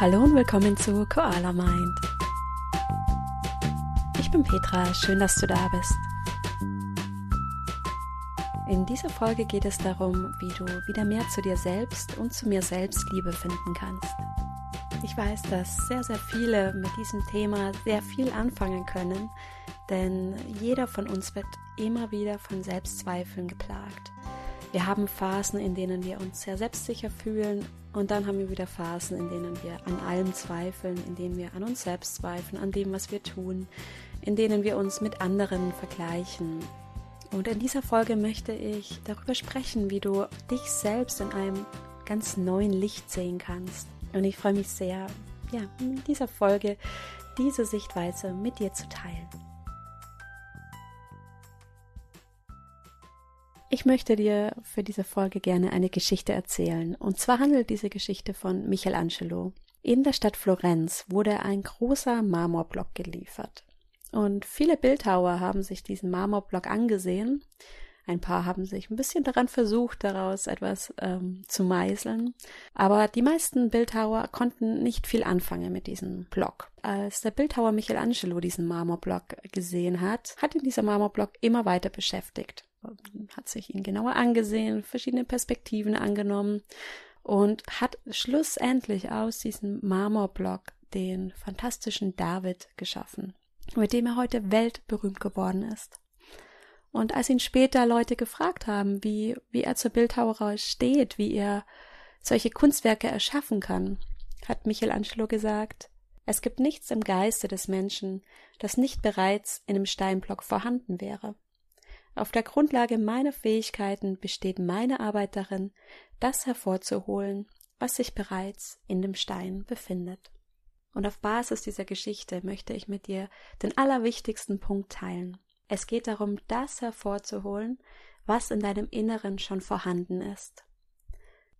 Hallo und willkommen zu Koala Mind. Ich bin Petra, schön, dass du da bist. In dieser Folge geht es darum, wie du wieder mehr zu dir selbst und zu mir selbst Liebe finden kannst. Ich weiß, dass sehr, sehr viele mit diesem Thema sehr viel anfangen können, denn jeder von uns wird immer wieder von Selbstzweifeln geplagt. Wir haben Phasen, in denen wir uns sehr selbstsicher fühlen und dann haben wir wieder Phasen, in denen wir an allem zweifeln, in denen wir an uns selbst zweifeln, an dem, was wir tun, in denen wir uns mit anderen vergleichen. Und in dieser Folge möchte ich darüber sprechen, wie du dich selbst in einem ganz neuen Licht sehen kannst. Und ich freue mich sehr, ja, in dieser Folge diese Sichtweise mit dir zu teilen. Ich möchte dir für diese Folge gerne eine Geschichte erzählen. Und zwar handelt diese Geschichte von Michelangelo. In der Stadt Florenz wurde ein großer Marmorblock geliefert. Und viele Bildhauer haben sich diesen Marmorblock angesehen. Ein paar haben sich ein bisschen daran versucht, daraus etwas ähm, zu meißeln. Aber die meisten Bildhauer konnten nicht viel anfangen mit diesem Block. Als der Bildhauer Michelangelo diesen Marmorblock gesehen hat, hat ihn dieser Marmorblock immer weiter beschäftigt hat sich ihn genauer angesehen, verschiedene Perspektiven angenommen und hat schlussendlich aus diesem Marmorblock den fantastischen David geschaffen, mit dem er heute weltberühmt geworden ist. Und als ihn später Leute gefragt haben, wie, wie er zur Bildhauerei steht, wie er solche Kunstwerke erschaffen kann, hat Michelangelo gesagt, es gibt nichts im Geiste des Menschen, das nicht bereits in dem Steinblock vorhanden wäre. Auf der Grundlage meiner Fähigkeiten besteht meine Arbeit darin, das hervorzuholen, was sich bereits in dem Stein befindet. Und auf Basis dieser Geschichte möchte ich mit dir den allerwichtigsten Punkt teilen. Es geht darum, das hervorzuholen, was in deinem Inneren schon vorhanden ist.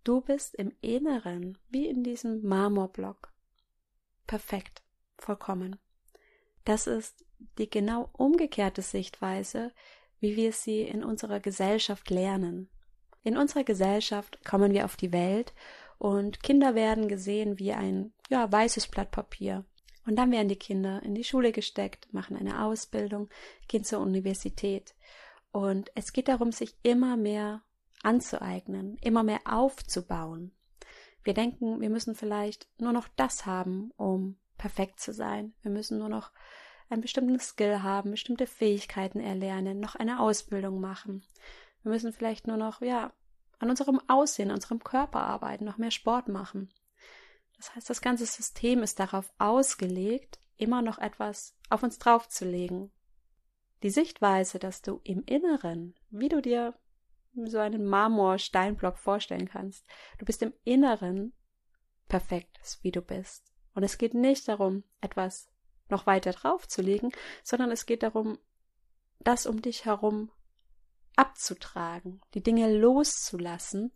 Du bist im Inneren, wie in diesem Marmorblock. Perfekt, vollkommen. Das ist die genau umgekehrte Sichtweise, wie wir sie in unserer Gesellschaft lernen. In unserer Gesellschaft kommen wir auf die Welt und Kinder werden gesehen wie ein ja, weißes Blatt Papier. Und dann werden die Kinder in die Schule gesteckt, machen eine Ausbildung, gehen zur Universität. Und es geht darum, sich immer mehr anzueignen, immer mehr aufzubauen. Wir denken, wir müssen vielleicht nur noch das haben, um perfekt zu sein. Wir müssen nur noch einen bestimmten Skill haben, bestimmte Fähigkeiten erlernen, noch eine Ausbildung machen. Wir müssen vielleicht nur noch, ja, an unserem Aussehen, an unserem Körper arbeiten, noch mehr Sport machen. Das heißt, das ganze System ist darauf ausgelegt, immer noch etwas auf uns draufzulegen. Die Sichtweise, dass du im Inneren, wie du dir so einen Marmor-Steinblock vorstellen kannst, du bist im Inneren perfekt, wie du bist. Und es geht nicht darum, etwas noch weiter draufzulegen, sondern es geht darum, das um dich herum abzutragen, die Dinge loszulassen,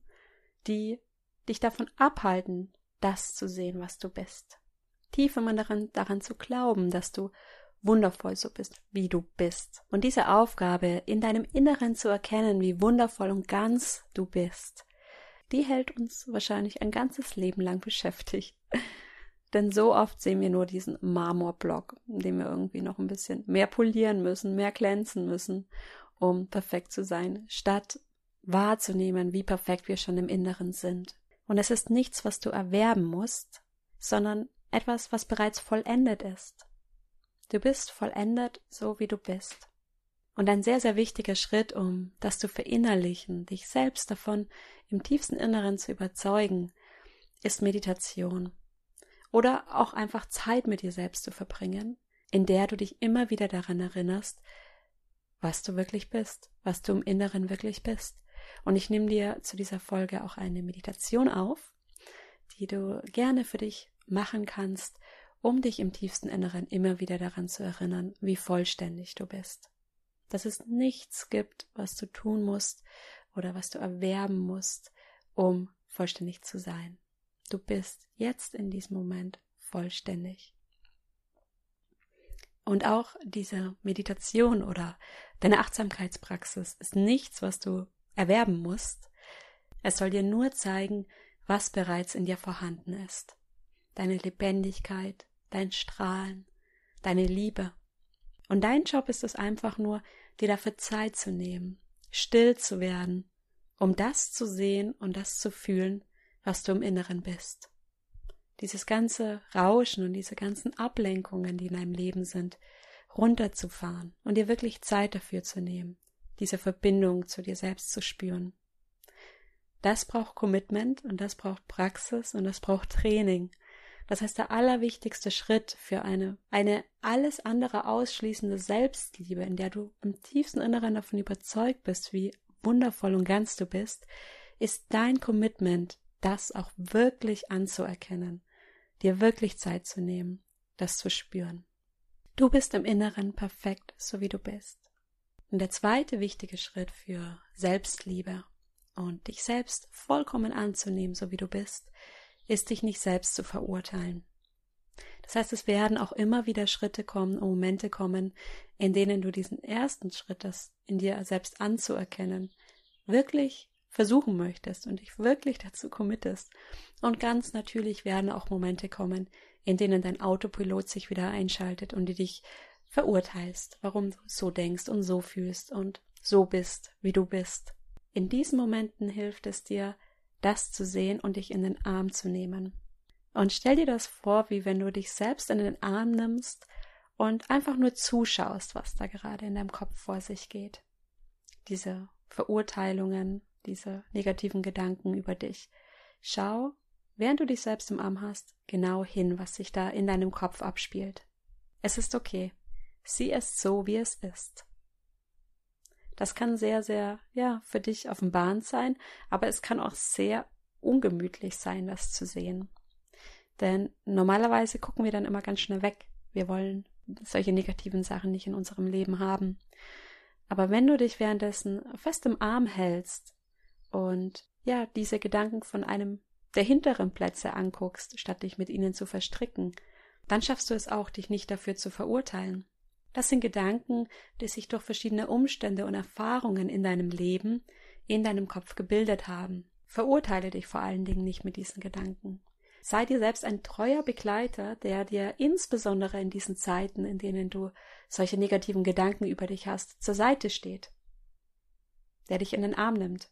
die dich davon abhalten, das zu sehen, was du bist. Tief immer daran, daran zu glauben, dass du wundervoll so bist, wie du bist. Und diese Aufgabe, in deinem Inneren zu erkennen, wie wundervoll und ganz du bist, die hält uns wahrscheinlich ein ganzes Leben lang beschäftigt. Denn so oft sehen wir nur diesen Marmorblock, den wir irgendwie noch ein bisschen mehr polieren müssen, mehr glänzen müssen, um perfekt zu sein, statt wahrzunehmen, wie perfekt wir schon im Inneren sind. Und es ist nichts, was du erwerben musst, sondern etwas, was bereits vollendet ist. Du bist vollendet, so wie du bist. Und ein sehr, sehr wichtiger Schritt, um das zu verinnerlichen, dich selbst davon im tiefsten Inneren zu überzeugen, ist Meditation oder auch einfach Zeit mit dir selbst zu verbringen, in der du dich immer wieder daran erinnerst, was du wirklich bist, was du im Inneren wirklich bist. Und ich nehme dir zu dieser Folge auch eine Meditation auf, die du gerne für dich machen kannst, um dich im tiefsten Inneren immer wieder daran zu erinnern, wie vollständig du bist. Dass es nichts gibt, was du tun musst oder was du erwerben musst, um vollständig zu sein. Du bist jetzt in diesem Moment vollständig. Und auch diese Meditation oder deine Achtsamkeitspraxis ist nichts, was du erwerben musst. Es soll dir nur zeigen, was bereits in dir vorhanden ist. deine Lebendigkeit, dein Strahlen, deine Liebe. Und dein Job ist es einfach nur, dir dafür Zeit zu nehmen, still zu werden, um das zu sehen und das zu fühlen, was du im Inneren bist. Dieses ganze Rauschen und diese ganzen Ablenkungen, die in deinem Leben sind, runterzufahren und dir wirklich Zeit dafür zu nehmen, diese Verbindung zu dir selbst zu spüren. Das braucht Commitment und das braucht Praxis und das braucht Training. Das heißt, der allerwichtigste Schritt für eine, eine alles andere ausschließende Selbstliebe, in der du im tiefsten Inneren davon überzeugt bist, wie wundervoll und ganz du bist, ist dein Commitment, das auch wirklich anzuerkennen, dir wirklich Zeit zu nehmen, das zu spüren. Du bist im Inneren perfekt, so wie du bist. Und der zweite wichtige Schritt für Selbstliebe und dich selbst vollkommen anzunehmen, so wie du bist, ist dich nicht selbst zu verurteilen. Das heißt, es werden auch immer wieder Schritte kommen, Momente kommen, in denen du diesen ersten Schritt, das in dir selbst anzuerkennen, wirklich versuchen möchtest und dich wirklich dazu committest. Und ganz natürlich werden auch Momente kommen, in denen dein Autopilot sich wieder einschaltet und du dich verurteilst, warum du so denkst und so fühlst und so bist, wie du bist. In diesen Momenten hilft es dir, das zu sehen und dich in den Arm zu nehmen. Und stell dir das vor, wie wenn du dich selbst in den Arm nimmst und einfach nur zuschaust, was da gerade in deinem Kopf vor sich geht. Diese Verurteilungen, diese negativen Gedanken über dich. Schau, während du dich selbst im Arm hast, genau hin, was sich da in deinem Kopf abspielt. Es ist okay. Sieh es so, wie es ist. Das kann sehr, sehr, ja, für dich offenbarend sein, aber es kann auch sehr ungemütlich sein, das zu sehen. Denn normalerweise gucken wir dann immer ganz schnell weg. Wir wollen solche negativen Sachen nicht in unserem Leben haben. Aber wenn du dich währenddessen fest im Arm hältst und ja, diese Gedanken von einem der hinteren Plätze anguckst, statt dich mit ihnen zu verstricken, dann schaffst du es auch, dich nicht dafür zu verurteilen. Das sind Gedanken, die sich durch verschiedene Umstände und Erfahrungen in deinem Leben in deinem Kopf gebildet haben. Verurteile dich vor allen Dingen nicht mit diesen Gedanken. Sei dir selbst ein treuer Begleiter, der dir insbesondere in diesen Zeiten, in denen du solche negativen Gedanken über dich hast, zur Seite steht, der dich in den Arm nimmt.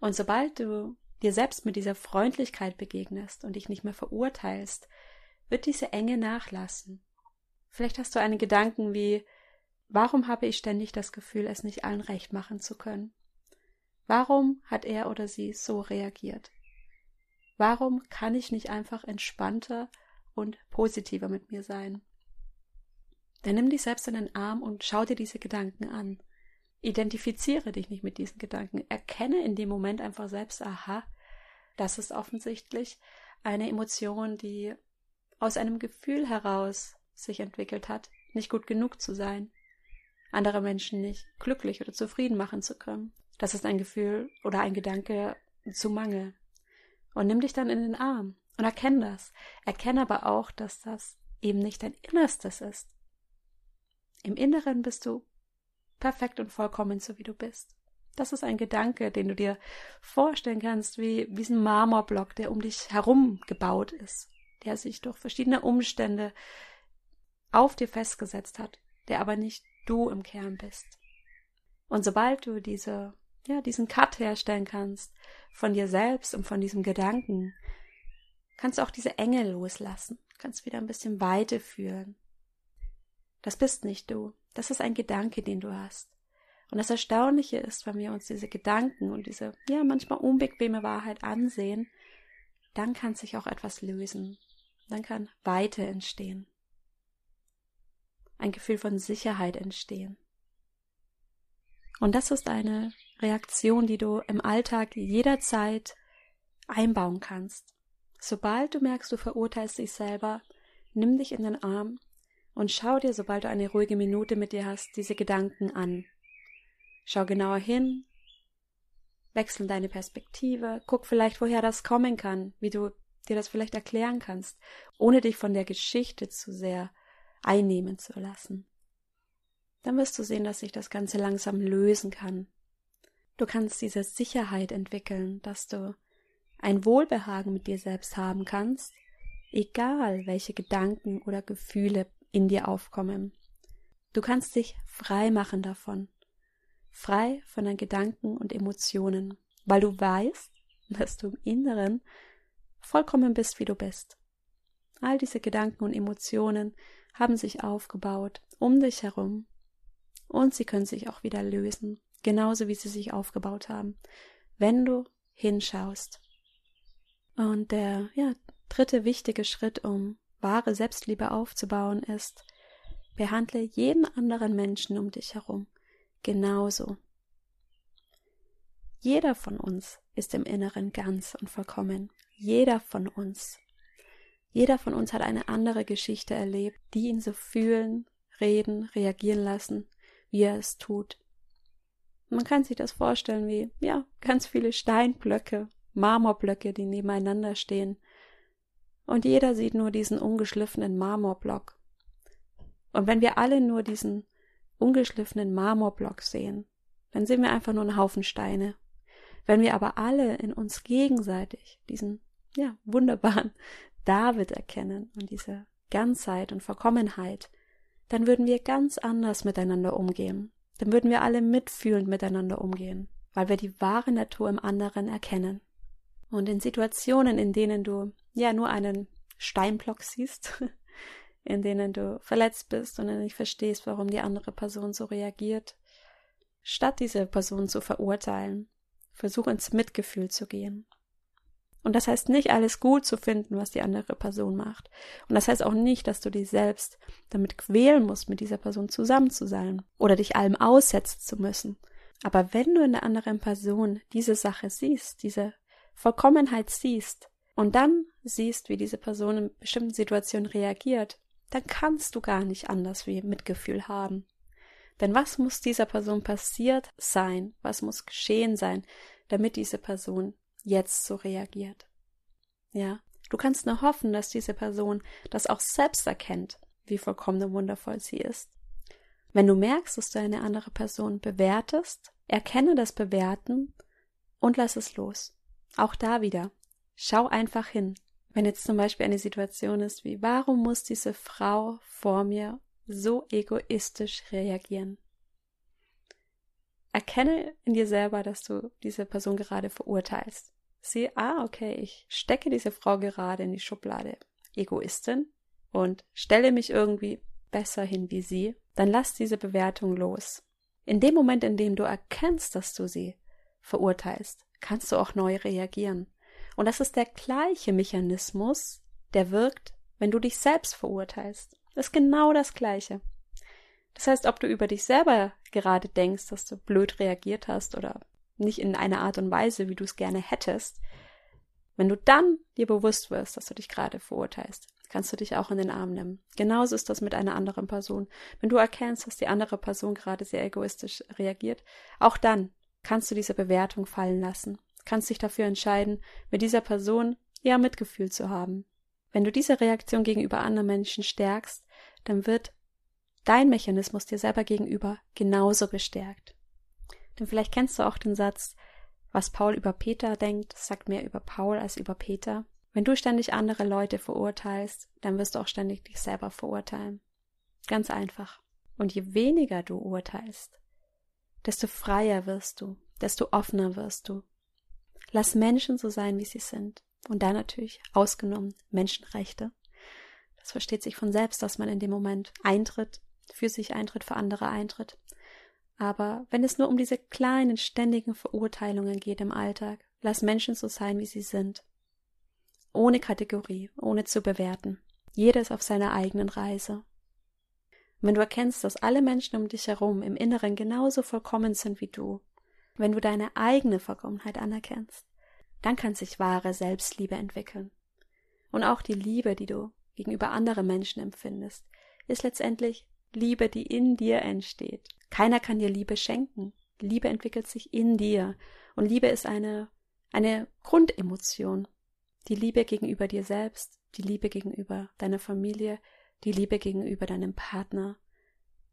Und sobald du dir selbst mit dieser Freundlichkeit begegnest und dich nicht mehr verurteilst, wird diese Enge nachlassen Vielleicht hast du einen Gedanken wie Warum habe ich ständig das Gefühl, es nicht allen recht machen zu können? Warum hat er oder sie so reagiert? Warum kann ich nicht einfach entspannter und positiver mit mir sein? Dann nimm dich selbst in den Arm und schau dir diese Gedanken an. Identifiziere dich nicht mit diesen Gedanken. Erkenne in dem Moment einfach selbst, aha, das ist offensichtlich eine Emotion, die aus einem Gefühl heraus sich entwickelt hat, nicht gut genug zu sein, andere Menschen nicht glücklich oder zufrieden machen zu können. Das ist ein Gefühl oder ein Gedanke zu Mangel. Und nimm dich dann in den Arm und erkenn das. Erkenne aber auch, dass das eben nicht dein Innerstes ist. Im Inneren bist du perfekt und vollkommen so wie du bist. Das ist ein Gedanke, den du dir vorstellen kannst, wie, ein Marmorblock, der um dich herum gebaut ist, der sich durch verschiedene Umstände auf dir festgesetzt hat, der aber nicht du im Kern bist. Und sobald du diese, ja, diesen Cut herstellen kannst von dir selbst und von diesem Gedanken, kannst du auch diese Enge loslassen, kannst wieder ein bisschen Weite fühlen. Das bist nicht du, das ist ein Gedanke, den du hast. Und das Erstaunliche ist, wenn wir uns diese Gedanken und diese, ja, manchmal unbequeme Wahrheit ansehen, dann kann sich auch etwas lösen. Dann kann Weite entstehen ein Gefühl von Sicherheit entstehen. Und das ist eine Reaktion, die du im Alltag jederzeit einbauen kannst. Sobald du merkst, du verurteilst dich selber, nimm dich in den Arm und schau dir, sobald du eine ruhige Minute mit dir hast, diese Gedanken an. Schau genauer hin, wechsel deine Perspektive, guck vielleicht, woher das kommen kann, wie du dir das vielleicht erklären kannst, ohne dich von der Geschichte zu sehr einnehmen zu lassen. Dann wirst du sehen, dass sich das Ganze langsam lösen kann. Du kannst diese Sicherheit entwickeln, dass du ein Wohlbehagen mit dir selbst haben kannst, egal welche Gedanken oder Gefühle in dir aufkommen. Du kannst dich frei machen davon, frei von deinen Gedanken und Emotionen, weil du weißt, dass du im Inneren vollkommen bist, wie du bist. All diese Gedanken und Emotionen haben sich aufgebaut um dich herum und sie können sich auch wieder lösen, genauso wie sie sich aufgebaut haben, wenn du hinschaust. Und der ja, dritte wichtige Schritt, um wahre Selbstliebe aufzubauen, ist, behandle jeden anderen Menschen um dich herum genauso. Jeder von uns ist im Inneren ganz und vollkommen. Jeder von uns. Jeder von uns hat eine andere Geschichte erlebt, die ihn so fühlen, reden, reagieren lassen, wie er es tut. Man kann sich das vorstellen wie, ja, ganz viele Steinblöcke, Marmorblöcke, die nebeneinander stehen. Und jeder sieht nur diesen ungeschliffenen Marmorblock. Und wenn wir alle nur diesen ungeschliffenen Marmorblock sehen, dann sehen wir einfach nur einen Haufen Steine. Wenn wir aber alle in uns gegenseitig diesen, ja, wunderbaren David erkennen und diese Ganzheit und Vollkommenheit, dann würden wir ganz anders miteinander umgehen. Dann würden wir alle mitfühlend miteinander umgehen, weil wir die wahre Natur im anderen erkennen. Und in Situationen, in denen du ja nur einen Steinblock siehst, in denen du verletzt bist und nicht verstehst, warum die andere Person so reagiert, statt diese Person zu verurteilen, versuch ins Mitgefühl zu gehen. Und das heißt nicht, alles gut zu finden, was die andere Person macht. Und das heißt auch nicht, dass du dich selbst damit quälen musst, mit dieser Person zusammen zu sein oder dich allem aussetzen zu müssen. Aber wenn du in der anderen Person diese Sache siehst, diese Vollkommenheit siehst und dann siehst, wie diese Person in bestimmten Situationen reagiert, dann kannst du gar nicht anders wie Mitgefühl haben. Denn was muss dieser Person passiert sein? Was muss geschehen sein, damit diese Person jetzt so reagiert? Ja, du kannst nur hoffen, dass diese Person das auch selbst erkennt, wie vollkommen und wundervoll sie ist. Wenn du merkst, dass du eine andere Person bewertest, erkenne das Bewerten und lass es los. Auch da wieder. Schau einfach hin. Wenn jetzt zum Beispiel eine Situation ist wie, warum muss diese Frau vor mir so egoistisch reagieren? Erkenne in dir selber, dass du diese Person gerade verurteilst. Sieh, ah, okay, ich stecke diese Frau gerade in die Schublade Egoistin und stelle mich irgendwie besser hin wie sie, dann lass diese Bewertung los. In dem Moment, in dem du erkennst, dass du sie verurteilst, kannst du auch neu reagieren. Und das ist der gleiche Mechanismus, der wirkt, wenn du dich selbst verurteilst. Das ist genau das Gleiche. Das heißt, ob du über dich selber gerade denkst, dass du blöd reagiert hast oder nicht in einer Art und Weise, wie du es gerne hättest, wenn du dann dir bewusst wirst, dass du dich gerade verurteilst, kannst du dich auch in den Arm nehmen. Genauso ist das mit einer anderen Person. Wenn du erkennst, dass die andere Person gerade sehr egoistisch reagiert, auch dann kannst du diese Bewertung fallen lassen kannst dich dafür entscheiden, mit dieser Person eher Mitgefühl zu haben. Wenn du diese Reaktion gegenüber anderen Menschen stärkst, dann wird dein Mechanismus dir selber gegenüber genauso bestärkt. Denn vielleicht kennst du auch den Satz, was Paul über Peter denkt, sagt mehr über Paul als über Peter. Wenn du ständig andere Leute verurteilst, dann wirst du auch ständig dich selber verurteilen. Ganz einfach. Und je weniger du urteilst, desto freier wirst du, desto offener wirst du, Lass Menschen so sein, wie sie sind. Und da natürlich ausgenommen Menschenrechte. Das versteht sich von selbst, dass man in dem Moment eintritt, für sich eintritt, für andere eintritt. Aber wenn es nur um diese kleinen, ständigen Verurteilungen geht im Alltag, lass Menschen so sein, wie sie sind. Ohne Kategorie, ohne zu bewerten. Jeder ist auf seiner eigenen Reise. Wenn du erkennst, dass alle Menschen um dich herum im Inneren genauso vollkommen sind wie du, wenn du deine eigene Vollkommenheit anerkennst, dann kann sich wahre Selbstliebe entwickeln. Und auch die Liebe, die du gegenüber anderen Menschen empfindest, ist letztendlich Liebe, die in dir entsteht. Keiner kann dir Liebe schenken. Liebe entwickelt sich in dir. Und Liebe ist eine, eine Grundemotion. Die Liebe gegenüber dir selbst, die Liebe gegenüber deiner Familie, die Liebe gegenüber deinem Partner,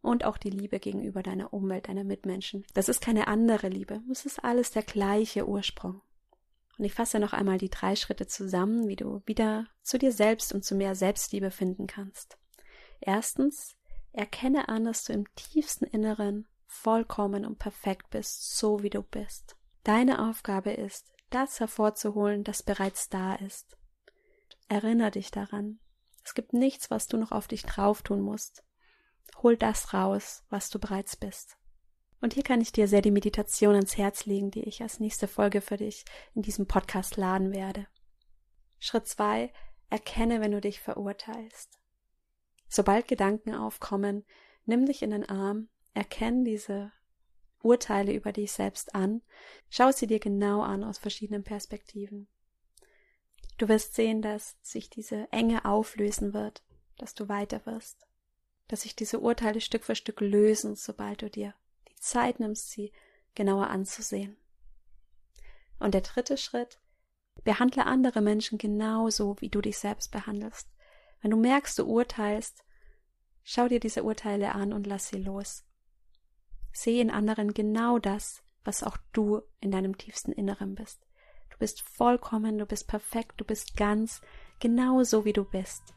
und auch die Liebe gegenüber deiner Umwelt, deiner Mitmenschen. Das ist keine andere Liebe, es ist alles der gleiche Ursprung. Und ich fasse noch einmal die drei Schritte zusammen, wie du wieder zu dir selbst und zu mehr Selbstliebe finden kannst. Erstens, erkenne an, dass du im tiefsten Inneren vollkommen und perfekt bist, so wie du bist. Deine Aufgabe ist, das hervorzuholen, das bereits da ist. Erinner dich daran. Es gibt nichts, was du noch auf dich drauf tun musst. Hol das raus, was du bereits bist. Und hier kann ich dir sehr die Meditation ans Herz legen, die ich als nächste Folge für dich in diesem Podcast laden werde. Schritt zwei: Erkenne, wenn du dich verurteilst. Sobald Gedanken aufkommen, nimm dich in den Arm, erkenne diese Urteile über dich selbst an, schau sie dir genau an aus verschiedenen Perspektiven. Du wirst sehen, dass sich diese Enge auflösen wird, dass du weiter wirst, dass sich diese Urteile Stück für Stück lösen, sobald du dir Zeit nimmst, sie genauer anzusehen. Und der dritte Schritt, behandle andere Menschen genauso, wie du dich selbst behandelst. Wenn du merkst, du urteilst, schau dir diese Urteile an und lass sie los. Sehe in anderen genau das, was auch du in deinem tiefsten Inneren bist. Du bist vollkommen, du bist perfekt, du bist ganz, genau so wie du bist.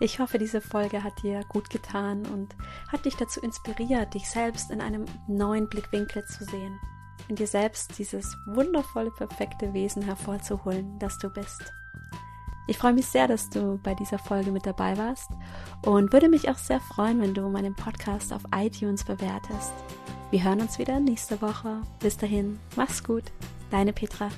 Ich hoffe, diese Folge hat dir gut getan und hat dich dazu inspiriert, dich selbst in einem neuen Blickwinkel zu sehen, in dir selbst dieses wundervolle, perfekte Wesen hervorzuholen, das du bist. Ich freue mich sehr, dass du bei dieser Folge mit dabei warst und würde mich auch sehr freuen, wenn du meinen Podcast auf iTunes bewertest. Wir hören uns wieder nächste Woche. Bis dahin, mach's gut, deine Petra.